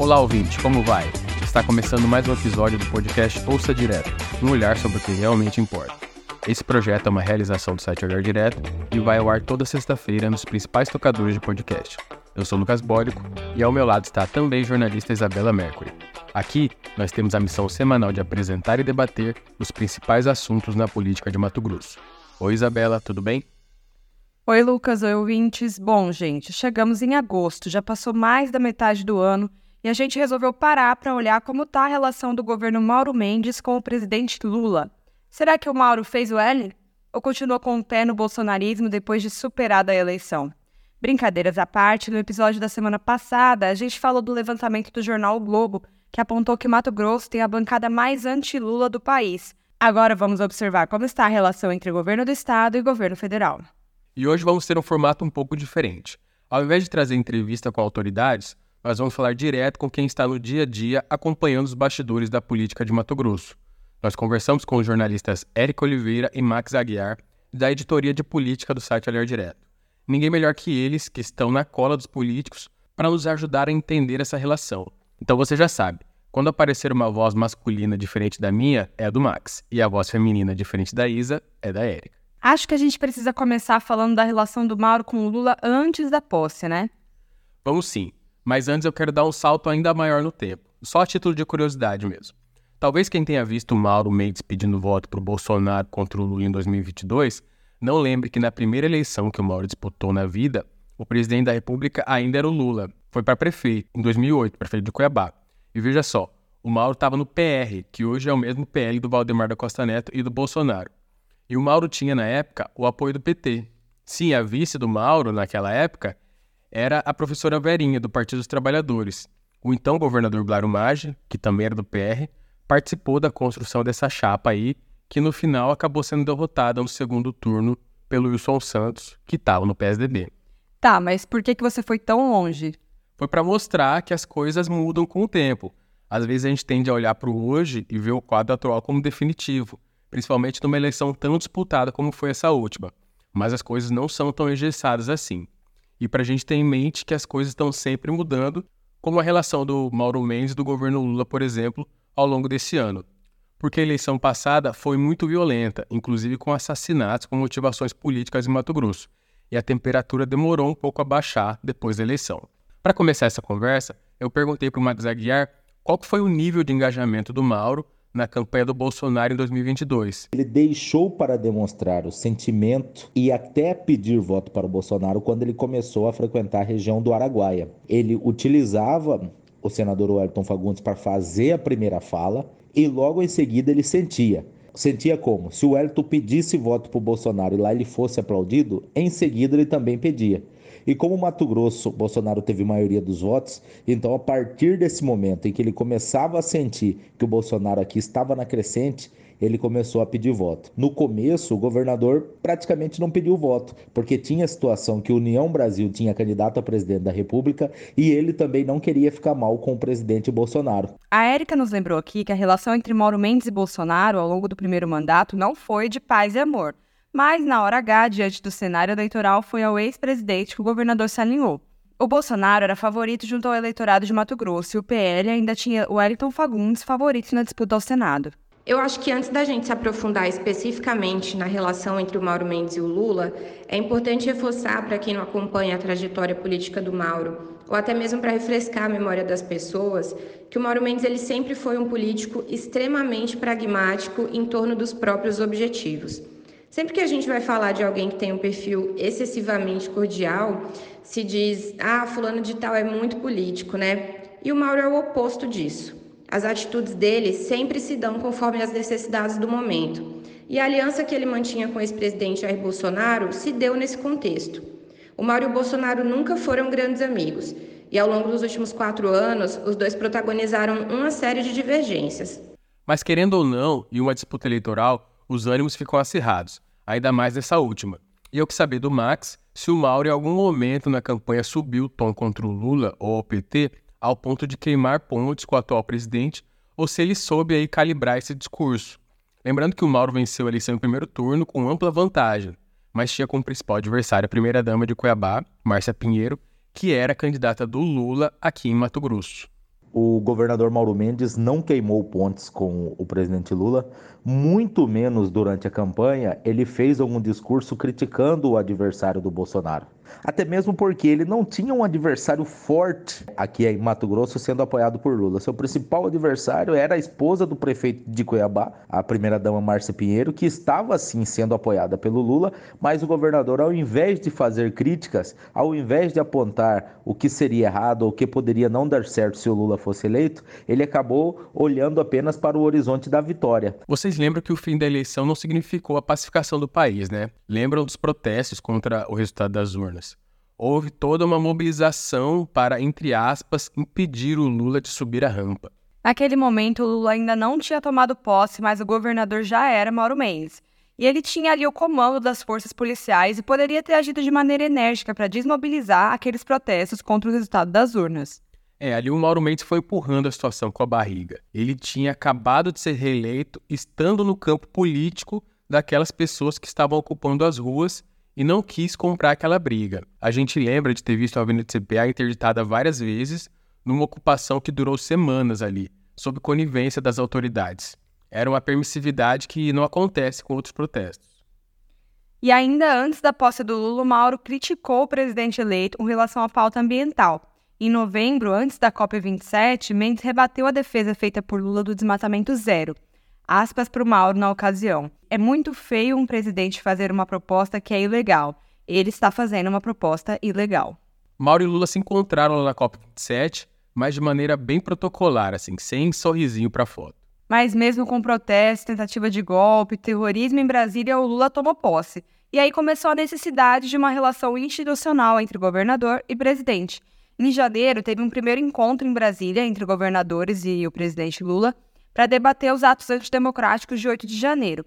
Olá, ouvinte, como vai? Está começando mais um episódio do podcast Ouça Direto, um olhar sobre o que realmente importa. Esse projeto é uma realização do site Olhar Direto e vai ao ar toda sexta-feira nos principais tocadores de podcast. Eu sou Lucas Bólico e ao meu lado está também a jornalista Isabela Mercury. Aqui, nós temos a missão semanal de apresentar e debater os principais assuntos na política de Mato Grosso. Oi, Isabela, tudo bem? Oi, Lucas, oi, ouvintes. Bom, gente, chegamos em agosto, já passou mais da metade do ano e a gente resolveu parar para olhar como está a relação do governo Mauro Mendes com o presidente Lula. Será que o Mauro fez o L? Ou continua com o pé no bolsonarismo depois de superada a eleição? Brincadeiras à parte, no episódio da semana passada, a gente falou do levantamento do jornal o Globo, que apontou que Mato Grosso tem a bancada mais anti-Lula do país. Agora vamos observar como está a relação entre governo do estado e governo federal. E hoje vamos ter um formato um pouco diferente. Ao invés de trazer entrevista com autoridades, nós vamos falar direto com quem está no dia a dia acompanhando os bastidores da política de Mato Grosso. Nós conversamos com os jornalistas Érico Oliveira e Max Aguiar, da editoria de política do site Olhar Direto. Ninguém melhor que eles, que estão na cola dos políticos, para nos ajudar a entender essa relação. Então você já sabe, quando aparecer uma voz masculina diferente da minha, é a do Max, e a voz feminina diferente da Isa é da Érica. Acho que a gente precisa começar falando da relação do Mauro com o Lula antes da posse, né? Vamos sim. Mas antes eu quero dar um salto ainda maior no tempo, só a título de curiosidade mesmo. Talvez quem tenha visto o Mauro Mendes pedindo voto para o Bolsonaro contra o Lula em 2022 não lembre que na primeira eleição que o Mauro disputou na vida, o presidente da República ainda era o Lula. Foi para prefeito, em 2008, prefeito de Cuiabá. E veja só, o Mauro estava no PR, que hoje é o mesmo PL do Valdemar da Costa Neto e do Bolsonaro. E o Mauro tinha, na época, o apoio do PT. Sim, a vice do Mauro, naquela época, era a professora Verinha, do Partido dos Trabalhadores. O então governador Blaro Maggi, que também era do PR, participou da construção dessa chapa aí, que no final acabou sendo derrotada no segundo turno pelo Wilson Santos, que estava no PSDB. Tá, mas por que, que você foi tão longe? Foi para mostrar que as coisas mudam com o tempo. Às vezes a gente tende a olhar para o hoje e ver o quadro atual como definitivo, principalmente numa eleição tão disputada como foi essa última. Mas as coisas não são tão engessadas assim e para a gente ter em mente que as coisas estão sempre mudando, como a relação do Mauro Mendes do governo Lula, por exemplo, ao longo desse ano. Porque a eleição passada foi muito violenta, inclusive com assassinatos com motivações políticas em Mato Grosso, e a temperatura demorou um pouco a baixar depois da eleição. Para começar essa conversa, eu perguntei para o Max Aguiar qual foi o nível de engajamento do Mauro na campanha do Bolsonaro em 2022. Ele deixou para demonstrar o sentimento e até pedir voto para o Bolsonaro quando ele começou a frequentar a região do Araguaia. Ele utilizava o senador Wellington Fagundes para fazer a primeira fala e logo em seguida ele sentia. Sentia como? Se o Wellington pedisse voto para o Bolsonaro e lá ele fosse aplaudido, em seguida ele também pedia. E como Mato Grosso, Bolsonaro teve maioria dos votos, então a partir desse momento em que ele começava a sentir que o Bolsonaro aqui estava na crescente, ele começou a pedir voto. No começo, o governador praticamente não pediu voto, porque tinha a situação que União Brasil tinha candidato a presidente da República e ele também não queria ficar mal com o presidente Bolsonaro. A Érica nos lembrou aqui que a relação entre Mauro Mendes e Bolsonaro ao longo do primeiro mandato não foi de paz e amor. Mas, na hora H, diante do cenário eleitoral, foi ao ex-presidente que o governador se alinhou. O Bolsonaro era favorito junto ao eleitorado de Mato Grosso e o PL ainda tinha o Wellington Fagundes favorito na disputa ao Senado. Eu acho que antes da gente se aprofundar especificamente na relação entre o Mauro Mendes e o Lula, é importante reforçar para quem não acompanha a trajetória política do Mauro, ou até mesmo para refrescar a memória das pessoas, que o Mauro Mendes ele sempre foi um político extremamente pragmático em torno dos próprios objetivos. Sempre que a gente vai falar de alguém que tem um perfil excessivamente cordial, se diz, ah, fulano de tal é muito político, né? E o Mauro é o oposto disso. As atitudes dele sempre se dão conforme as necessidades do momento. E a aliança que ele mantinha com o ex-presidente Jair Bolsonaro se deu nesse contexto. O Mauro e o Bolsonaro nunca foram grandes amigos, e ao longo dos últimos quatro anos, os dois protagonizaram uma série de divergências. Mas querendo ou não, em uma disputa eleitoral, os ânimos ficam acirrados, ainda mais nessa última. E eu que saber do Max se o Mauro em algum momento na campanha subiu o tom contra o Lula ou o PT ao ponto de queimar pontes com o atual presidente ou se ele soube aí calibrar esse discurso. Lembrando que o Mauro venceu a eleição em primeiro turno com ampla vantagem, mas tinha como principal adversário a primeira-dama de Cuiabá, Márcia Pinheiro, que era candidata do Lula aqui em Mato Grosso. o governador Mauro Mendes não queimou pontes com o presidente Lula, muito menos durante a campanha ele fez algum discurso criticando o adversário do Bolsonaro. Até mesmo porque ele não tinha um adversário forte aqui em Mato Grosso sendo apoiado por Lula. Seu principal adversário era a esposa do prefeito de Cuiabá, a primeira-dama Márcia Pinheiro, que estava sim sendo apoiada pelo Lula, mas o governador, ao invés de fazer críticas, ao invés de apontar o que seria errado ou o que poderia não dar certo se o Lula fosse eleito, ele acabou olhando apenas para o horizonte da vitória. Vocês lembram que o fim da eleição não significou a pacificação do país, né? Lembram dos protestos contra o resultado das urnas? houve toda uma mobilização para, entre aspas, impedir o Lula de subir a rampa. Naquele momento, o Lula ainda não tinha tomado posse, mas o governador já era Mauro Mendes. E ele tinha ali o comando das forças policiais e poderia ter agido de maneira enérgica para desmobilizar aqueles protestos contra o resultado das urnas. É, ali o Mauro Mendes foi empurrando a situação com a barriga. Ele tinha acabado de ser reeleito, estando no campo político daquelas pessoas que estavam ocupando as ruas e não quis comprar aquela briga. A gente lembra de ter visto a Avenida CPA interditada várias vezes, numa ocupação que durou semanas ali, sob conivência das autoridades. Era uma permissividade que não acontece com outros protestos. E ainda antes da posse do Lula, Mauro criticou o presidente eleito com relação à pauta ambiental. Em novembro, antes da COP27, Mendes rebateu a defesa feita por Lula do desmatamento zero Aspas para o Mauro na ocasião. É muito feio um presidente fazer uma proposta que é ilegal. Ele está fazendo uma proposta ilegal. Mauro e Lula se encontraram lá na COP27, mas de maneira bem protocolar, assim, sem sorrisinho para foto. Mas mesmo com protesto, tentativa de golpe, terrorismo em Brasília, o Lula tomou posse. E aí começou a necessidade de uma relação institucional entre governador e presidente. Em janeiro, teve um primeiro encontro em Brasília entre governadores e o presidente Lula, para debater os atos antidemocráticos de 8 de janeiro.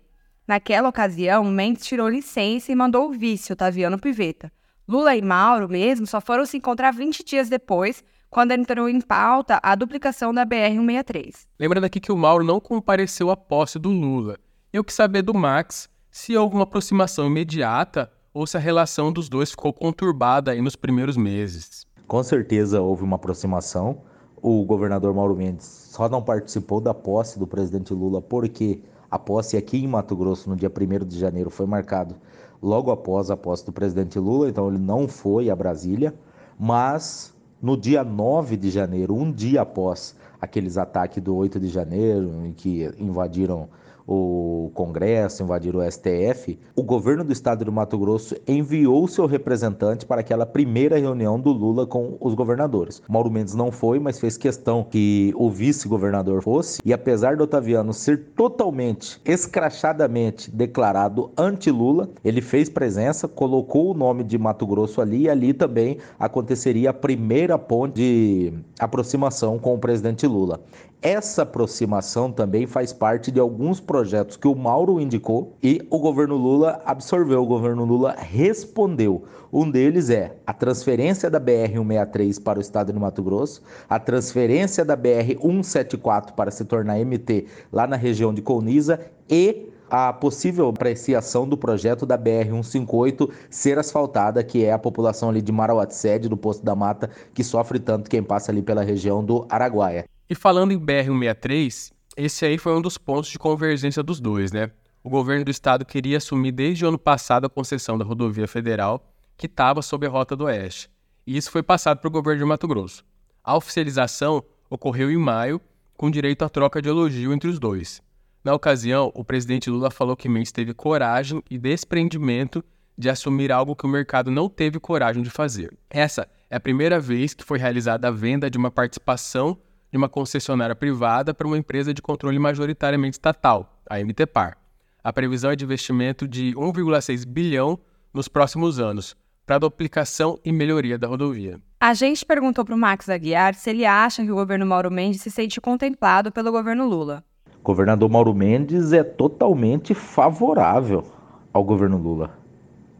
Naquela ocasião, Mendes tirou licença e mandou o vice, Otaviano Piveta. Lula e Mauro, mesmo, só foram se encontrar 20 dias depois, quando entrou em pauta a duplicação da BR-163. Lembrando aqui que o Mauro não compareceu à posse do Lula. Eu quis saber do Max se houve uma aproximação imediata ou se a relação dos dois ficou conturbada nos primeiros meses. Com certeza houve uma aproximação. O governador Mauro Mendes só não participou da posse do presidente Lula porque a posse aqui em Mato Grosso no dia 1 de janeiro foi marcado logo após a posse do presidente Lula, então ele não foi a Brasília, mas no dia 9 de janeiro, um dia após aqueles ataques do 8 de janeiro, em que invadiram o Congresso, invadir o STF, o governo do estado do Mato Grosso enviou seu representante para aquela primeira reunião do Lula com os governadores. Mauro Mendes não foi, mas fez questão que o vice-governador fosse, e apesar do Otaviano ser totalmente, escrachadamente declarado anti-Lula, ele fez presença, colocou o nome de Mato Grosso ali, e ali também aconteceria a primeira ponte de aproximação com o presidente Lula. Essa aproximação também faz parte de alguns projetos que o Mauro indicou e o governo Lula absorveu, o governo Lula respondeu. Um deles é a transferência da BR-163 para o estado de Mato Grosso, a transferência da BR-174 para se tornar MT lá na região de Colniza e a possível apreciação do projeto da BR-158 ser asfaltada, que é a população ali de Marauatsede, do Posto da Mata, que sofre tanto quem passa ali pela região do Araguaia. E falando em BR-163, esse aí foi um dos pontos de convergência dos dois, né? O governo do estado queria assumir desde o ano passado a concessão da rodovia federal, que estava sob a Rota do Oeste. E isso foi passado para o governo de Mato Grosso. A oficialização ocorreu em maio, com direito à troca de elogio entre os dois. Na ocasião, o presidente Lula falou que Mendes teve coragem e desprendimento de assumir algo que o mercado não teve coragem de fazer. Essa é a primeira vez que foi realizada a venda de uma participação de uma concessionária privada para uma empresa de controle majoritariamente estatal, a MTPAR. A previsão é de investimento de 1,6 bilhão nos próximos anos para a duplicação e melhoria da rodovia. A gente perguntou para o Max Aguiar se ele acha que o governo Mauro Mendes se sente contemplado pelo governo Lula. O governador Mauro Mendes é totalmente favorável ao governo Lula.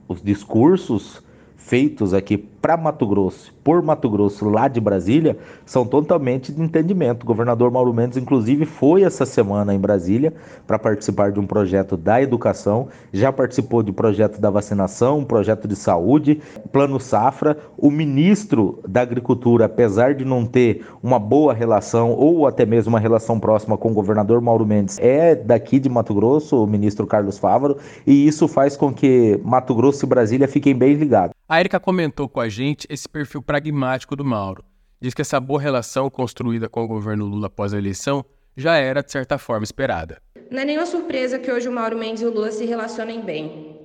Os discursos feitos aqui para Mato Grosso, por Mato Grosso, lá de Brasília, são totalmente de entendimento. O governador Mauro Mendes, inclusive, foi essa semana em Brasília para participar de um projeto da educação, já participou de projeto da vacinação, projeto de saúde, plano safra. O ministro da Agricultura, apesar de não ter uma boa relação ou até mesmo uma relação próxima com o governador Mauro Mendes, é daqui de Mato Grosso, o ministro Carlos Fávaro, e isso faz com que Mato Grosso e Brasília fiquem bem ligados. A Erika comentou com a gente esse perfil pragmático do Mauro. Diz que essa boa relação construída com o governo Lula após a eleição já era, de certa forma, esperada. Não é nenhuma surpresa que hoje o Mauro Mendes e o Lula se relacionem bem.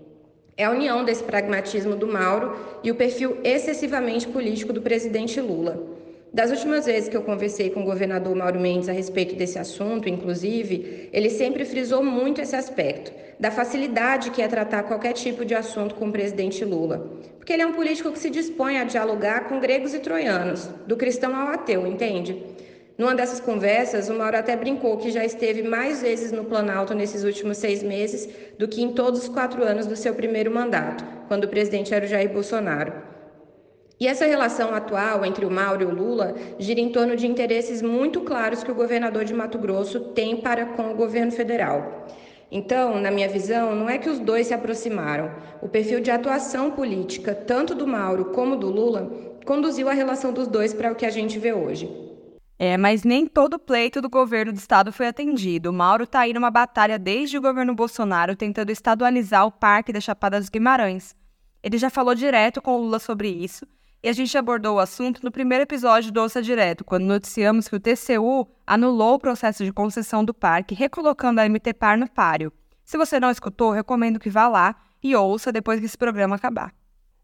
É a união desse pragmatismo do Mauro e o perfil excessivamente político do presidente Lula. Das últimas vezes que eu conversei com o governador Mauro Mendes a respeito desse assunto, inclusive, ele sempre frisou muito esse aspecto, da facilidade que é tratar qualquer tipo de assunto com o presidente Lula. Porque ele é um político que se dispõe a dialogar com gregos e troianos, do cristão ao ateu, entende? Numa dessas conversas, o Mauro até brincou que já esteve mais vezes no Planalto nesses últimos seis meses do que em todos os quatro anos do seu primeiro mandato, quando o presidente era o Jair Bolsonaro. E essa relação atual entre o Mauro e o Lula gira em torno de interesses muito claros que o governador de Mato Grosso tem para com o governo federal. Então, na minha visão, não é que os dois se aproximaram. O perfil de atuação política, tanto do Mauro como do Lula, conduziu a relação dos dois para o que a gente vê hoje. É, mas nem todo pleito do governo do estado foi atendido. O Mauro está aí numa batalha desde o governo Bolsonaro tentando estadualizar o Parque da Chapada dos Guimarães. Ele já falou direto com o Lula sobre isso e a gente abordou o assunto no primeiro episódio do Ouça Direto, quando noticiamos que o TCU anulou o processo de concessão do parque, recolocando a MTPAR no páreo. Se você não escutou, recomendo que vá lá e ouça depois que esse programa acabar.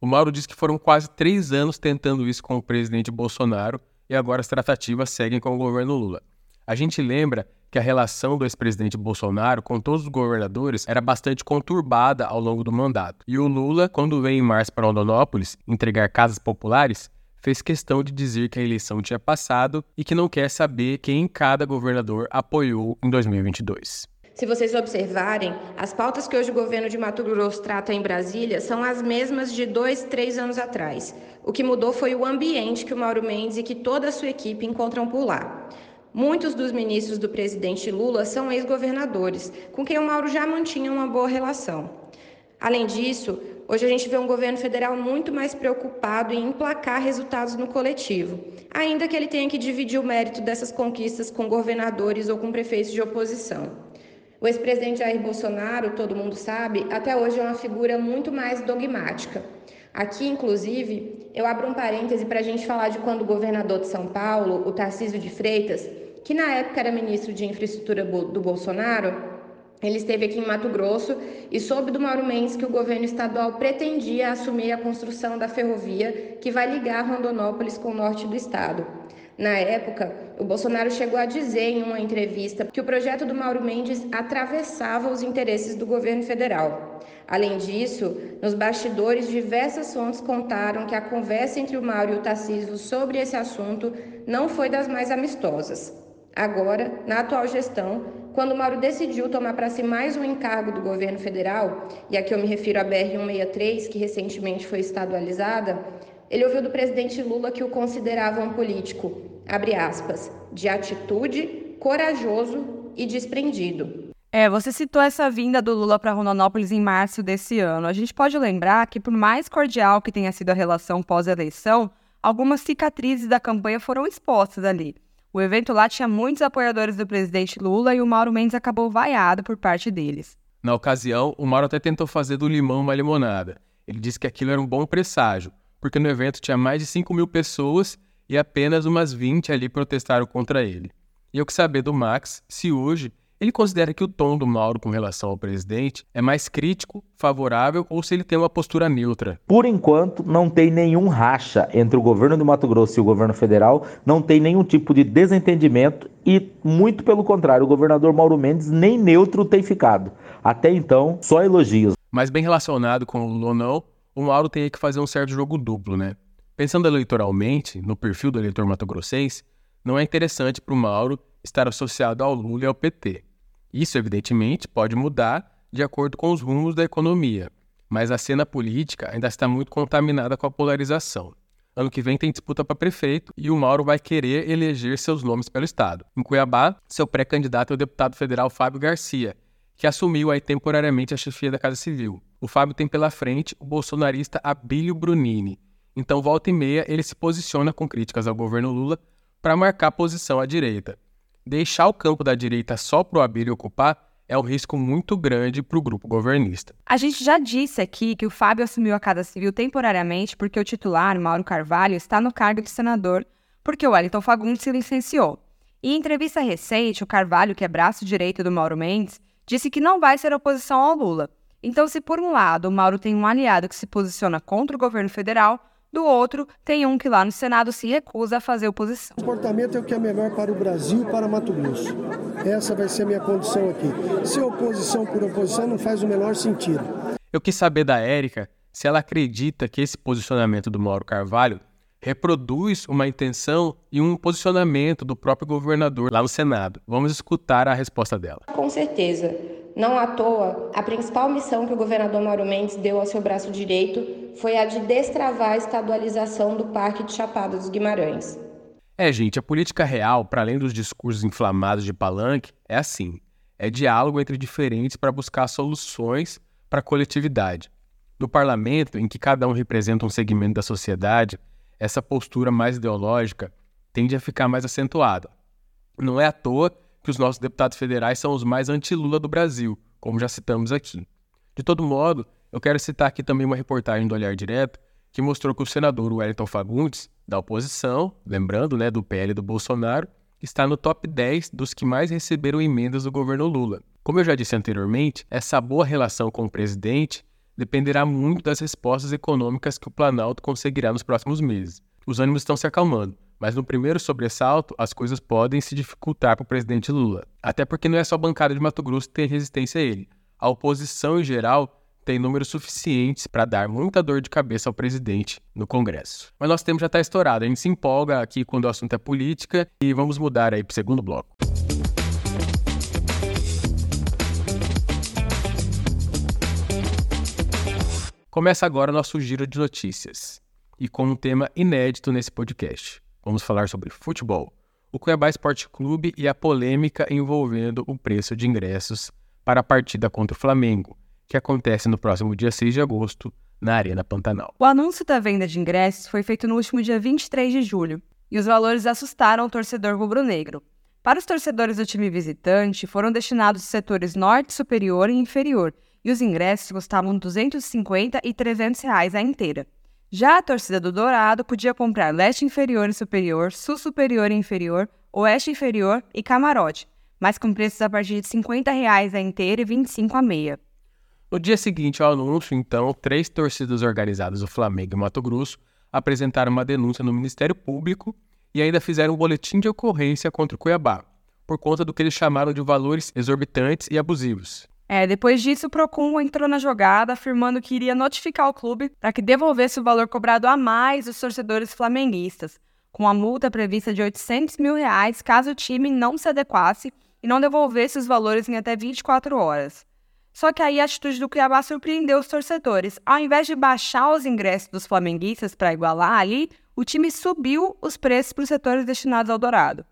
O Mauro disse que foram quase três anos tentando isso com o presidente Bolsonaro e agora as tratativas seguem com o governo Lula. A gente lembra que a relação do ex-presidente Bolsonaro com todos os governadores era bastante conturbada ao longo do mandato. E o Lula, quando veio em março para Rondonópolis entregar casas populares, fez questão de dizer que a eleição tinha passado e que não quer saber quem cada governador apoiou em 2022. Se vocês observarem, as pautas que hoje o governo de Mato Grosso trata em Brasília são as mesmas de dois, três anos atrás. O que mudou foi o ambiente que o Mauro Mendes e que toda a sua equipe encontram por lá. Muitos dos ministros do presidente Lula são ex-governadores, com quem o Mauro já mantinha uma boa relação. Além disso, hoje a gente vê um governo federal muito mais preocupado em emplacar resultados no coletivo, ainda que ele tenha que dividir o mérito dessas conquistas com governadores ou com prefeitos de oposição. O ex-presidente Jair Bolsonaro, todo mundo sabe, até hoje é uma figura muito mais dogmática. Aqui, inclusive, eu abro um parêntese para a gente falar de quando o governador de São Paulo, o Tarcísio de Freitas, que na época era ministro de Infraestrutura do Bolsonaro, ele esteve aqui em Mato Grosso e soube do Mauro Mendes que o governo estadual pretendia assumir a construção da ferrovia que vai ligar Rondonópolis com o norte do estado. Na época, o Bolsonaro chegou a dizer em uma entrevista que o projeto do Mauro Mendes atravessava os interesses do governo federal. Além disso, nos bastidores, diversas fontes contaram que a conversa entre o Mauro e o Tarcísio sobre esse assunto não foi das mais amistosas. Agora, na atual gestão, quando Mauro decidiu tomar para si mais um encargo do governo federal, e aqui eu me refiro à BR-163, que recentemente foi estadualizada, ele ouviu do presidente Lula que o considerava um político, abre aspas, de atitude, corajoso e desprendido. É, você citou essa vinda do Lula para Rondonópolis em março desse ano. A gente pode lembrar que, por mais cordial que tenha sido a relação pós-eleição, algumas cicatrizes da campanha foram expostas ali. O evento lá tinha muitos apoiadores do presidente Lula e o Mauro Mendes acabou vaiado por parte deles. Na ocasião, o Mauro até tentou fazer do limão uma limonada. Ele disse que aquilo era um bom presságio, porque no evento tinha mais de 5 mil pessoas e apenas umas 20 ali protestaram contra ele. E eu quis saber do Max se hoje ele considera que o tom do Mauro com relação ao presidente é mais crítico, favorável ou se ele tem uma postura neutra. Por enquanto, não tem nenhum racha entre o governo do Mato Grosso e o governo federal, não tem nenhum tipo de desentendimento e, muito pelo contrário, o governador Mauro Mendes nem neutro tem ficado. Até então, só elogios. Mas bem relacionado com o Lula ou não, o Mauro tem que fazer um certo jogo duplo, né? Pensando eleitoralmente, no perfil do eleitor mato-grossense, não é interessante para o Mauro estar associado ao Lula e ao PT. Isso, evidentemente, pode mudar de acordo com os rumos da economia. mas a cena política ainda está muito contaminada com a polarização. Ano que vem tem disputa para prefeito e o Mauro vai querer eleger seus nomes pelo Estado. Em Cuiabá, seu pré-candidato é o deputado federal Fábio Garcia, que assumiu aí temporariamente a chefia da Casa Civil. O Fábio tem pela frente o bolsonarista Abílio Brunini. Então, volta e meia, ele se posiciona com críticas ao governo Lula para marcar posição à direita. Deixar o campo da direita só para o Abílio ocupar é um risco muito grande para o grupo governista. A gente já disse aqui que o Fábio assumiu a Casa Civil temporariamente porque o titular, Mauro Carvalho, está no cargo de senador, porque o Wellington Fagundes se licenciou. Em entrevista recente, o Carvalho, que é braço direito do Mauro Mendes, disse que não vai ser oposição ao Lula. Então, se por um lado o Mauro tem um aliado que se posiciona contra o governo federal, do outro, tem um que lá no Senado se recusa a fazer oposição. O comportamento é o que é melhor para o Brasil e para Mato Grosso. Essa vai ser a minha condição aqui. Se oposição por oposição não faz o menor sentido. Eu quis saber da Érica se ela acredita que esse posicionamento do Mauro Carvalho reproduz uma intenção e um posicionamento do próprio governador lá no Senado. Vamos escutar a resposta dela. Com certeza. Não à toa, a principal missão que o governador Mauro Mendes deu ao seu braço direito foi a de destravar a estadualização do Parque de Chapada dos Guimarães. É, gente, a política real, para além dos discursos inflamados de palanque, é assim: é diálogo entre diferentes para buscar soluções para a coletividade. No parlamento, em que cada um representa um segmento da sociedade, essa postura mais ideológica tende a ficar mais acentuada. Não é à toa que os nossos deputados federais são os mais anti-Lula do Brasil, como já citamos aqui. De todo modo, eu quero citar aqui também uma reportagem do Olhar Direto que mostrou que o senador Wellington Fagundes, da oposição, lembrando né, do PL do Bolsonaro, está no top 10 dos que mais receberam emendas do governo Lula. Como eu já disse anteriormente, essa boa relação com o presidente dependerá muito das respostas econômicas que o Planalto conseguirá nos próximos meses. Os ânimos estão se acalmando, mas no primeiro sobressalto, as coisas podem se dificultar para o presidente Lula. Até porque não é só a bancada de Mato Grosso que tem resistência a ele. A oposição, em geral, tem números suficientes para dar muita dor de cabeça ao presidente no Congresso. Mas nosso tempo já está estourado, a gente se empolga aqui quando o assunto é política e vamos mudar aí para o segundo bloco. Começa agora o nosso giro de notícias e com um tema inédito nesse podcast. Vamos falar sobre futebol, o Cuiabá Esporte Clube e a polêmica envolvendo o preço de ingressos para a partida contra o Flamengo, que acontece no próximo dia 6 de agosto na Arena Pantanal. O anúncio da venda de ingressos foi feito no último dia 23 de julho e os valores assustaram o torcedor rubro-negro. Para os torcedores do time visitante, foram destinados os setores norte, superior e inferior, e os ingressos custavam 250 e 300 reais a inteira. Já a torcida do Dourado podia comprar leste inferior e superior, sul superior e inferior, oeste inferior e camarote, mas com preços a partir de 50 reais a inteira e 25 a meia. No dia seguinte ao anúncio, então, três torcidas organizadas do Flamengo e Mato Grosso apresentaram uma denúncia no Ministério Público e ainda fizeram um boletim de ocorrência contra o Cuiabá, por conta do que eles chamaram de valores exorbitantes e abusivos. É, depois disso, o Procon entrou na jogada, afirmando que iria notificar o clube para que devolvesse o valor cobrado a mais dos torcedores flamenguistas, com a multa prevista de 800 mil reais caso o time não se adequasse e não devolvesse os valores em até 24 horas. Só que aí a atitude do Cuiabá surpreendeu os torcedores. Ao invés de baixar os ingressos dos flamenguistas para igualar ali, o time subiu os preços para os setores destinados ao Dourado.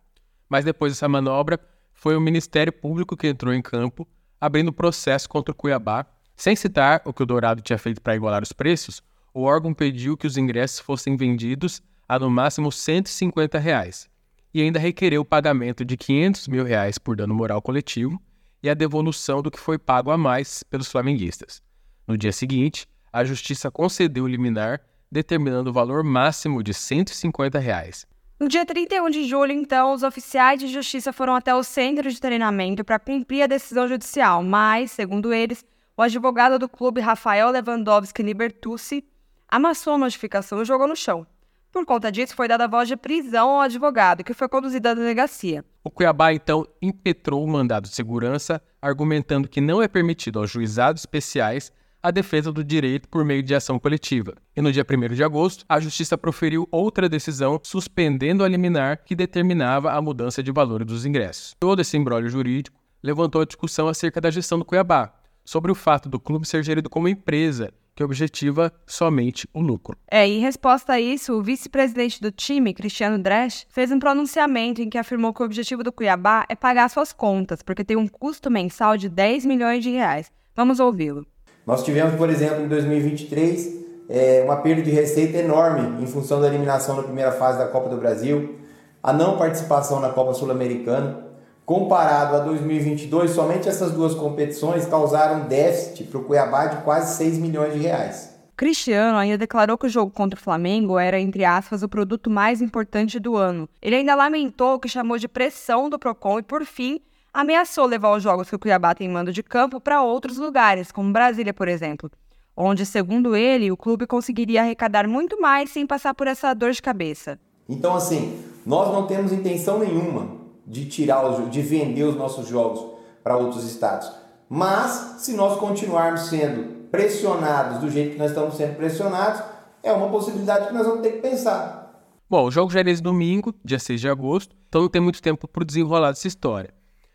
Mas depois dessa manobra, foi o Ministério Público que entrou em campo abrindo processo contra o Cuiabá. Sem citar o que o Dourado tinha feito para igualar os preços, o órgão pediu que os ingressos fossem vendidos a no máximo 150 reais, e ainda requereu o pagamento de 500 mil reais por dano moral coletivo e a devolução do que foi pago a mais pelos flamenguistas. No dia seguinte, a justiça concedeu o liminar, determinando o valor máximo de 150 reais, no dia 31 de julho, então, os oficiais de justiça foram até o centro de treinamento para cumprir a decisão judicial, mas, segundo eles, o advogado do clube, Rafael Lewandowski Libertucci, amassou a notificação e jogou no chão. Por conta disso, foi dada voz de prisão ao advogado, que foi conduzido à delegacia. O Cuiabá, então, impetrou o mandado de segurança, argumentando que não é permitido aos juizados especiais a defesa do direito por meio de ação coletiva. E no dia 1 de agosto, a Justiça proferiu outra decisão suspendendo a liminar que determinava a mudança de valor dos ingressos. Todo esse embrólio jurídico levantou a discussão acerca da gestão do Cuiabá, sobre o fato do clube ser gerido como empresa que objetiva somente o lucro. É, em resposta a isso, o vice-presidente do time, Cristiano Dresch, fez um pronunciamento em que afirmou que o objetivo do Cuiabá é pagar suas contas, porque tem um custo mensal de 10 milhões de reais. Vamos ouvi-lo. Nós tivemos, por exemplo, em 2023, é, uma perda de receita enorme em função da eliminação na primeira fase da Copa do Brasil, a não participação na Copa Sul-Americana. Comparado a 2022, somente essas duas competições causaram déficit para o Cuiabá de quase 6 milhões de reais. Cristiano ainda declarou que o jogo contra o Flamengo era, entre aspas, o produto mais importante do ano. Ele ainda lamentou o que chamou de pressão do Procon e, por fim, ameaçou levar os jogos que o Cuiabá tem mando de campo para outros lugares, como Brasília, por exemplo, onde, segundo ele, o clube conseguiria arrecadar muito mais sem passar por essa dor de cabeça. Então, assim, nós não temos intenção nenhuma de tirar os, de vender os nossos jogos para outros estados. Mas se nós continuarmos sendo pressionados do jeito que nós estamos sendo pressionados, é uma possibilidade que nós vamos ter que pensar. Bom, o jogo já é nesse domingo, dia 6 de agosto, então não tem muito tempo para desenrolar dessa história.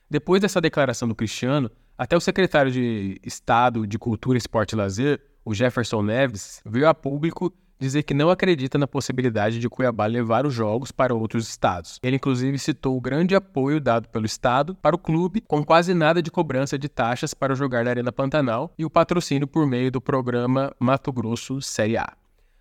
Depois dessa declaração do Cristiano, até o secretário de Estado de Cultura, Esporte e Lazer, o Jefferson Neves, veio a público dizer que não acredita na possibilidade de Cuiabá levar os jogos para outros estados. Ele, inclusive, citou o grande apoio dado pelo Estado para o clube, com quase nada de cobrança de taxas para jogar na Arena Pantanal e o patrocínio por meio do programa Mato Grosso Série A.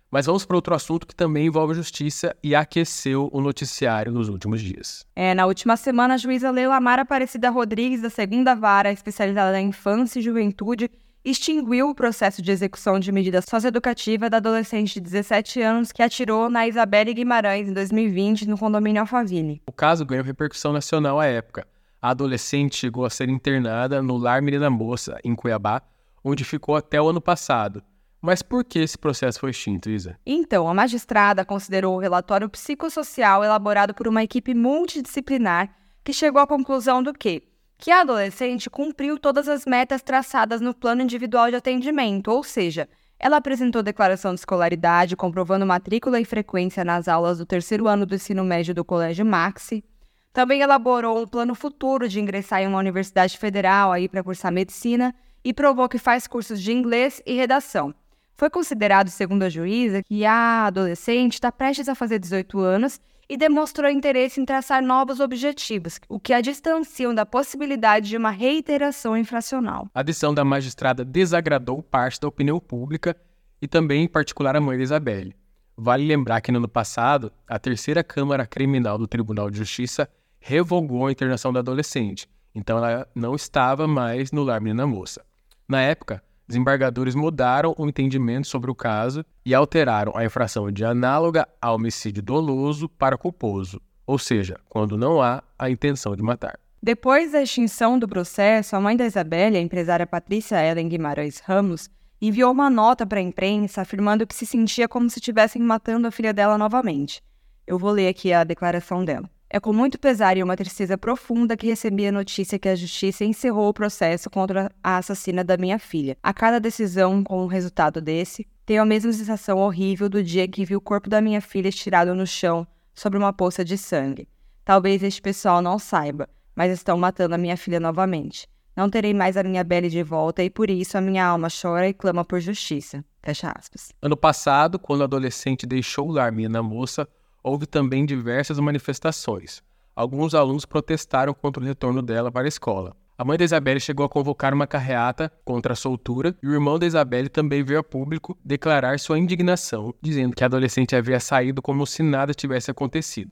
Mas vamos para outro assunto que também envolve justiça e aqueceu o noticiário nos últimos dias. É, na última semana, a juíza Leila Mara Aparecida Rodrigues, da segunda vara especializada na infância e juventude, extinguiu o processo de execução de medida socioeducativa da adolescente de 17 anos que atirou na Isabelle Guimarães em 2020 no condomínio Alphaville. O caso ganhou repercussão nacional à época. A adolescente chegou a ser internada no Lar Menina Moça, em Cuiabá, onde ficou até o ano passado. Mas por que esse processo foi extinto, Isa? Então, a magistrada considerou o relatório psicossocial elaborado por uma equipe multidisciplinar que chegou à conclusão do que que a adolescente cumpriu todas as metas traçadas no plano individual de atendimento, ou seja, ela apresentou declaração de escolaridade, comprovando matrícula e frequência nas aulas do terceiro ano do ensino médio do Colégio Maxi. Também elaborou um plano futuro de ingressar em uma universidade federal aí para cursar medicina e provou que faz cursos de inglês e redação. Foi considerado, segundo a juíza, que a adolescente está prestes a fazer 18 anos e demonstrou interesse em traçar novos objetivos, o que a distanciam da possibilidade de uma reiteração infracional. A decisão da magistrada desagradou parte da opinião pública e também, em particular, a mãe de Isabelle. Vale lembrar que no ano passado, a terceira Câmara Criminal do Tribunal de Justiça revogou a internação da adolescente, então ela não estava mais no lar menina moça. Na época, desembargadores mudaram o entendimento sobre o caso e alteraram a infração de análoga a homicídio doloso para culposo, ou seja, quando não há a intenção de matar. Depois da extinção do processo, a mãe da Isabelle, a empresária Patrícia Ellen Guimarães Ramos, enviou uma nota para a imprensa afirmando que se sentia como se estivessem matando a filha dela novamente. Eu vou ler aqui a declaração dela. É com muito pesar e uma tristeza profunda que recebi a notícia que a justiça encerrou o processo contra a assassina da minha filha. A cada decisão com o resultado desse, tenho a mesma sensação horrível do dia que vi o corpo da minha filha estirado no chão sobre uma poça de sangue. Talvez este pessoal não saiba, mas estão matando a minha filha novamente. Não terei mais a minha Belle de volta e por isso a minha alma chora e clama por justiça. Fecha aspas. Ano passado, quando a adolescente deixou o lar minha moça, houve também diversas manifestações. Alguns alunos protestaram contra o retorno dela para a escola. A mãe da Isabelle chegou a convocar uma carreata contra a soltura e o irmão da Isabelle também veio a público declarar sua indignação, dizendo que a adolescente havia saído como se nada tivesse acontecido.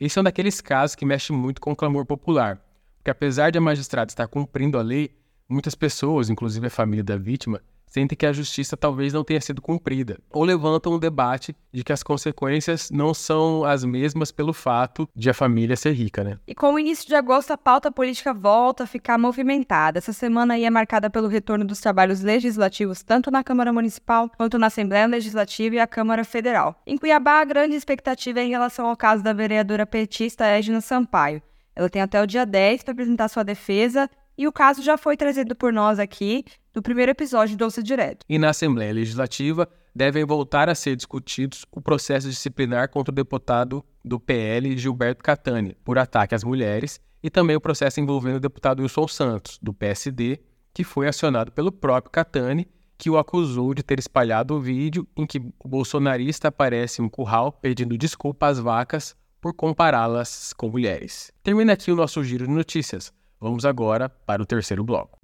Esse é um daqueles casos que mexe muito com o clamor popular, porque apesar de a magistrada estar cumprindo a lei, muitas pessoas, inclusive a família da vítima, sentem que a justiça talvez não tenha sido cumprida, ou levantam um debate de que as consequências não são as mesmas pelo fato de a família ser rica, né? E com o início de agosto, a pauta política volta a ficar movimentada. Essa semana aí é marcada pelo retorno dos trabalhos legislativos, tanto na Câmara Municipal quanto na Assembleia Legislativa e a Câmara Federal. Em Cuiabá, a grande expectativa é em relação ao caso da vereadora petista Edna Sampaio. Ela tem até o dia 10 para apresentar sua defesa e o caso já foi trazido por nós aqui no primeiro episódio do Ouça Direto. E na Assembleia Legislativa devem voltar a ser discutidos o processo disciplinar contra o deputado do PL Gilberto Catani por ataque às mulheres e também o processo envolvendo o deputado Wilson Santos, do PSD, que foi acionado pelo próprio Catani que o acusou de ter espalhado o vídeo em que o bolsonarista aparece em um curral pedindo desculpa às vacas por compará-las com mulheres. Termina aqui o nosso giro de notícias. Vamos agora para o terceiro bloco.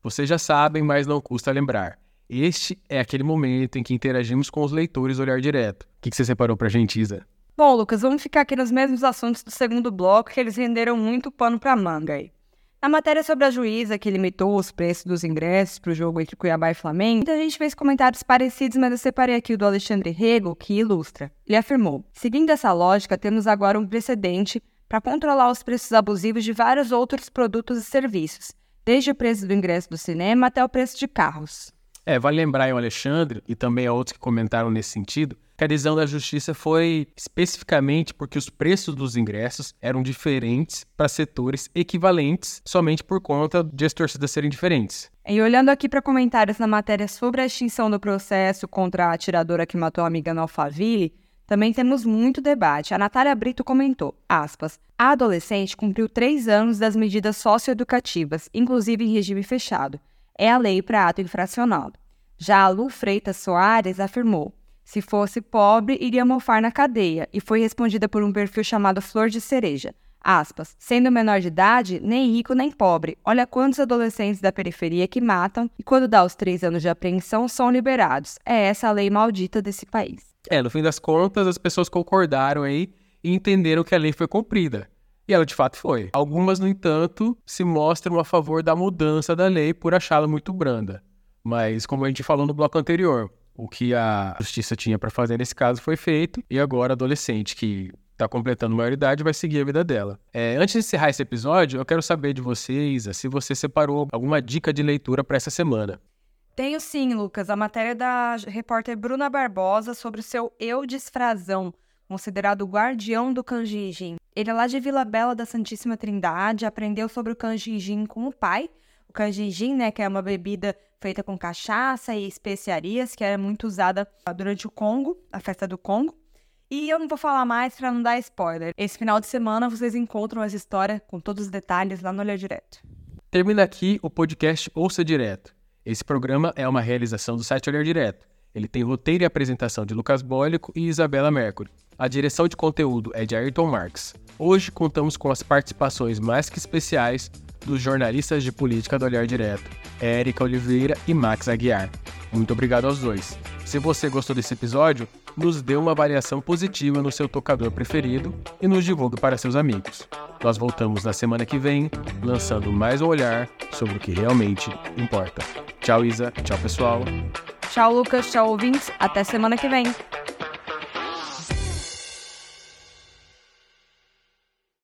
Vocês já sabem, mas não custa lembrar. Este é aquele momento em que interagimos com os leitores olhar direto. O que, você separou pra gente, Isa? Bom, Lucas, vamos ficar aqui nos mesmos assuntos do segundo bloco, que eles renderam muito pano pra manga aí. Na matéria sobre a juíza que limitou os preços dos ingressos para o jogo entre Cuiabá e Flamengo, a gente fez comentários parecidos, mas eu separei aqui o do Alexandre Rego, que ilustra. Ele afirmou: Seguindo essa lógica, temos agora um precedente para controlar os preços abusivos de vários outros produtos e serviços, desde o preço do ingresso do cinema até o preço de carros. É, vale lembrar aí o Alexandre e também a outros que comentaram nesse sentido, que a decisão da justiça foi especificamente porque os preços dos ingressos eram diferentes para setores equivalentes somente por conta de as torcidas serem diferentes. E olhando aqui para comentários na matéria sobre a extinção do processo contra a atiradora que matou a amiga no Alphaville, também temos muito debate. A Natália Brito comentou, aspas, a adolescente cumpriu três anos das medidas socioeducativas, inclusive em regime fechado. É a lei para ato infracional. Já a Lu Freitas Soares afirmou, se fosse pobre, iria mofar na cadeia, e foi respondida por um perfil chamado Flor de Cereja. Aspas, sendo menor de idade, nem rico nem pobre. Olha quantos adolescentes da periferia que matam e quando dá os três anos de apreensão são liberados. É essa a lei maldita desse país. É, no fim das contas, as pessoas concordaram aí e entenderam que a lei foi cumprida. E ela de fato foi. Algumas, no entanto, se mostram a favor da mudança da lei por achá-la muito branda. Mas, como a gente falou no bloco anterior, o que a justiça tinha para fazer nesse caso foi feito, e agora a adolescente que está completando maioridade vai seguir a vida dela. É, antes de encerrar esse episódio, eu quero saber de vocês se você separou alguma dica de leitura para essa semana. Tenho sim, Lucas. A matéria da repórter Bruna Barbosa sobre o seu eu disfrazão, considerado o guardião do kanjijin. Ele é lá de Vila Bela da Santíssima Trindade, aprendeu sobre o kanjijin com o pai. O kanjijin, né, que é uma bebida feita com cachaça e especiarias, que era muito usada durante o Congo, a festa do Congo. E eu não vou falar mais para não dar spoiler. Esse final de semana vocês encontram essa história com todos os detalhes lá no Olhar Direto. Termina aqui o podcast Ouça Direto. Esse programa é uma realização do site Olhar Direto. Ele tem roteiro e apresentação de Lucas Bólico e Isabela Mercury. A direção de conteúdo é de Ayrton Marques. Hoje contamos com as participações mais que especiais dos jornalistas de política do Olhar Direto, Érica Oliveira e Max Aguiar. Muito obrigado aos dois. Se você gostou desse episódio, nos dê uma avaliação positiva no seu tocador preferido e nos divulgue para seus amigos. Nós voltamos na semana que vem, lançando mais um olhar sobre o que realmente importa. Tchau, Isa. Tchau, pessoal. Tchau, Lucas. Tchau, ouvintes. Até semana que vem.